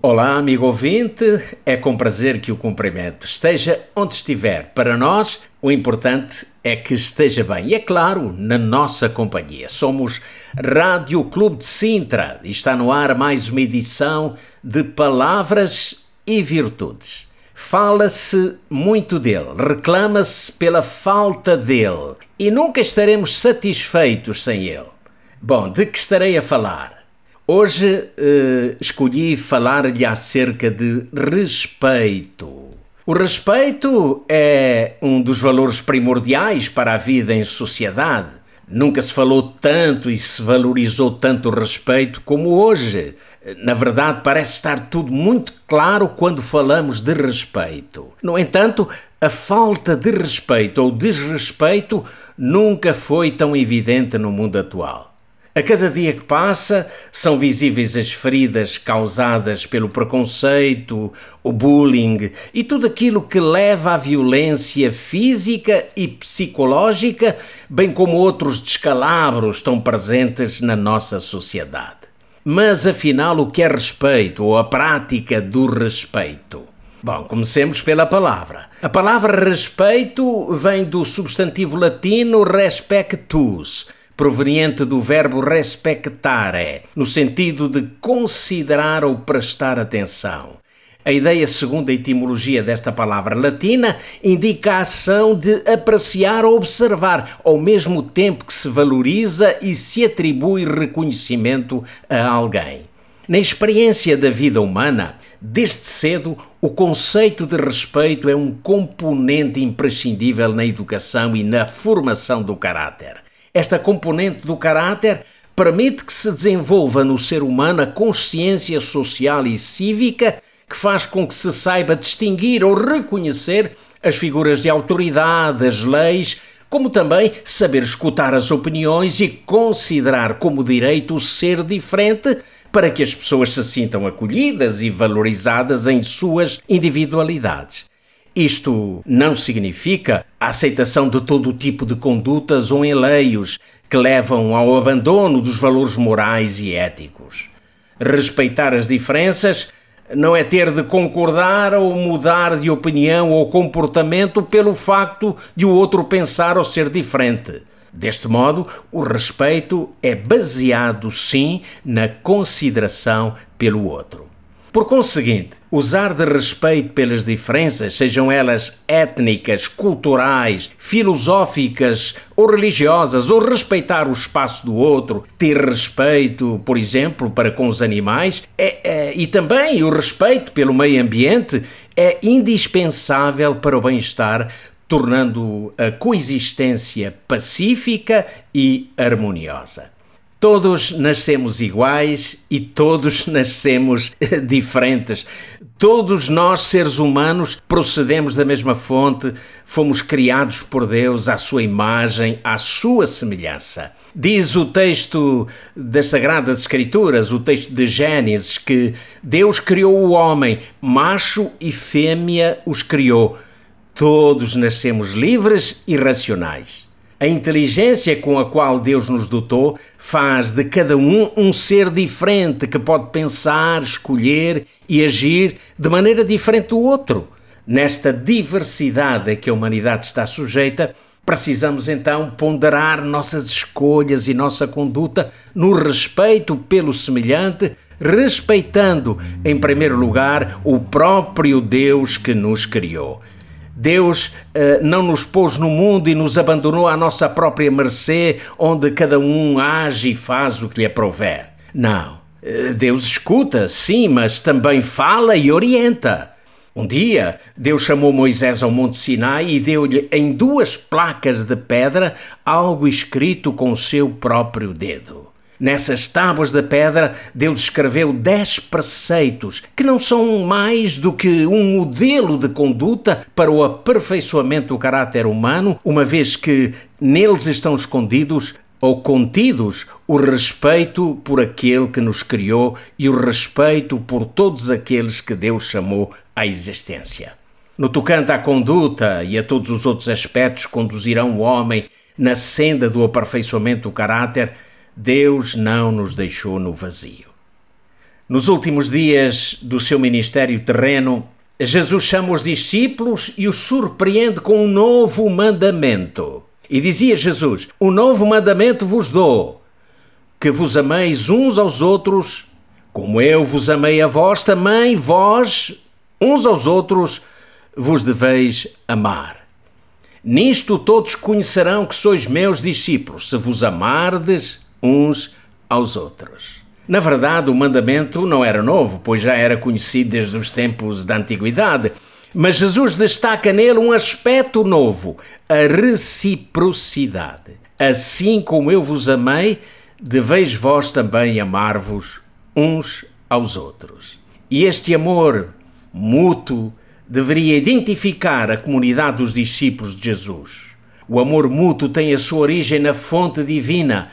Olá, amigo ouvinte, é com prazer que o cumprimento. Esteja onde estiver. Para nós, o importante é que esteja bem. E é claro, na nossa companhia. Somos Rádio Clube de Sintra e está no ar mais uma edição de Palavras e Virtudes. Fala-se muito dele, reclama-se pela falta dele e nunca estaremos satisfeitos sem ele. Bom, de que estarei a falar? Hoje eh, escolhi falar-lhe acerca de respeito. O respeito é um dos valores primordiais para a vida em sociedade. Nunca se falou tanto e se valorizou tanto o respeito como hoje. Na verdade, parece estar tudo muito claro quando falamos de respeito. No entanto, a falta de respeito ou desrespeito nunca foi tão evidente no mundo atual. A cada dia que passa, são visíveis as feridas causadas pelo preconceito, o bullying e tudo aquilo que leva à violência física e psicológica, bem como outros descalabros estão presentes na nossa sociedade. Mas afinal, o que é respeito ou a prática do respeito? Bom, comecemos pela palavra. A palavra respeito vem do substantivo latino respectus proveniente do verbo respectare, no sentido de considerar ou prestar atenção. A ideia, segundo a etimologia desta palavra latina, indica a ação de apreciar ou observar, ao mesmo tempo que se valoriza e se atribui reconhecimento a alguém. Na experiência da vida humana, desde cedo, o conceito de respeito é um componente imprescindível na educação e na formação do caráter. Esta componente do caráter permite que se desenvolva no ser humano a consciência social e cívica que faz com que se saiba distinguir ou reconhecer as figuras de autoridade, as leis, como também saber escutar as opiniões e considerar como direito o ser diferente para que as pessoas se sintam acolhidas e valorizadas em suas individualidades. Isto não significa a aceitação de todo tipo de condutas ou enleios que levam ao abandono dos valores morais e éticos. Respeitar as diferenças não é ter de concordar ou mudar de opinião ou comportamento pelo facto de o outro pensar ou ser diferente. Deste modo, o respeito é baseado, sim, na consideração pelo outro. Por conseguinte, usar de respeito pelas diferenças, sejam elas étnicas, culturais, filosóficas ou religiosas, ou respeitar o espaço do outro, ter respeito, por exemplo, para com os animais, é, é, e também o respeito pelo meio ambiente, é indispensável para o bem-estar, tornando a coexistência pacífica e harmoniosa. Todos nascemos iguais e todos nascemos diferentes. Todos nós, seres humanos, procedemos da mesma fonte, fomos criados por Deus à sua imagem, à sua semelhança. Diz o texto das Sagradas Escrituras, o texto de Gênesis, que Deus criou o homem, macho e fêmea os criou. Todos nascemos livres e racionais. A inteligência com a qual Deus nos dotou faz de cada um um ser diferente que pode pensar, escolher e agir de maneira diferente do outro. Nesta diversidade a que a humanidade está sujeita, precisamos então ponderar nossas escolhas e nossa conduta no respeito pelo semelhante, respeitando, em primeiro lugar, o próprio Deus que nos criou. Deus uh, não nos pôs no mundo e nos abandonou à nossa própria mercê, onde cada um age e faz o que lhe aprouver. Não. Uh, Deus escuta, sim, mas também fala e orienta. Um dia, Deus chamou Moisés ao Monte Sinai e deu-lhe em duas placas de pedra algo escrito com o seu próprio dedo. Nessas tábuas da pedra, Deus escreveu dez preceitos, que não são mais do que um modelo de conduta para o aperfeiçoamento do caráter humano, uma vez que neles estão escondidos ou contidos o respeito por aquele que nos criou e o respeito por todos aqueles que Deus chamou à existência. No tocante à conduta e a todos os outros aspectos conduzirão o homem na senda do aperfeiçoamento do caráter, Deus não nos deixou no vazio. Nos últimos dias do seu ministério terreno, Jesus chama os discípulos e os surpreende com um novo mandamento. E dizia Jesus: Um novo mandamento vos dou, que vos ameis uns aos outros, como eu vos amei a vós, também vós, uns aos outros, vos deveis amar. Nisto todos conhecerão que sois meus discípulos, se vos amardes uns aos outros. Na verdade, o mandamento não era novo, pois já era conhecido desde os tempos da antiguidade. Mas Jesus destaca nele um aspecto novo, a reciprocidade. Assim como eu vos amei, deveis vós também amar-vos uns aos outros. E este amor mútuo deveria identificar a comunidade dos discípulos de Jesus. O amor mútuo tem a sua origem na fonte divina,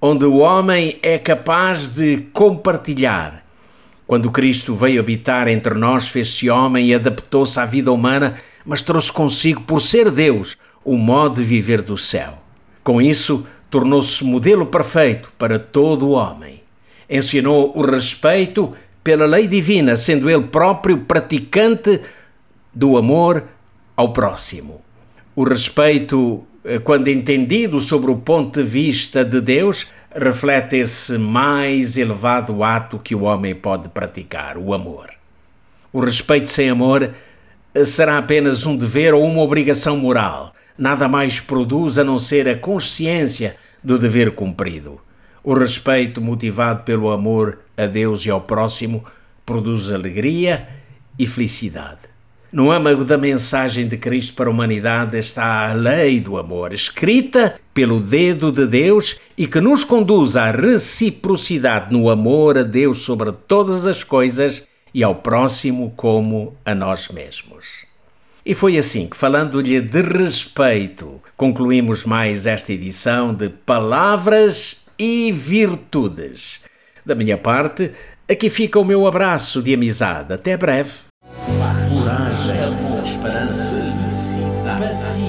onde o homem é capaz de compartilhar. Quando Cristo veio habitar entre nós, fez-se homem e adaptou-se à vida humana, mas trouxe consigo, por ser Deus, o modo de viver do céu. Com isso, tornou-se modelo perfeito para todo o homem. Ensinou o respeito pela lei divina, sendo ele próprio praticante do amor ao próximo. O respeito quando entendido sobre o ponto de vista de Deus, reflete esse mais elevado ato que o homem pode praticar, o amor. O respeito sem amor eh, será apenas um dever ou uma obrigação moral. Nada mais produz a não ser a consciência do dever cumprido. O respeito motivado pelo amor a Deus e ao próximo produz alegria e felicidade. No âmago da mensagem de Cristo para a humanidade está a lei do amor, escrita pelo dedo de Deus e que nos conduz à reciprocidade no amor a Deus sobre todas as coisas e ao próximo como a nós mesmos. E foi assim que, falando-lhe de respeito, concluímos mais esta edição de Palavras e Virtudes. Da minha parte, aqui fica o meu abraço de amizade. Até breve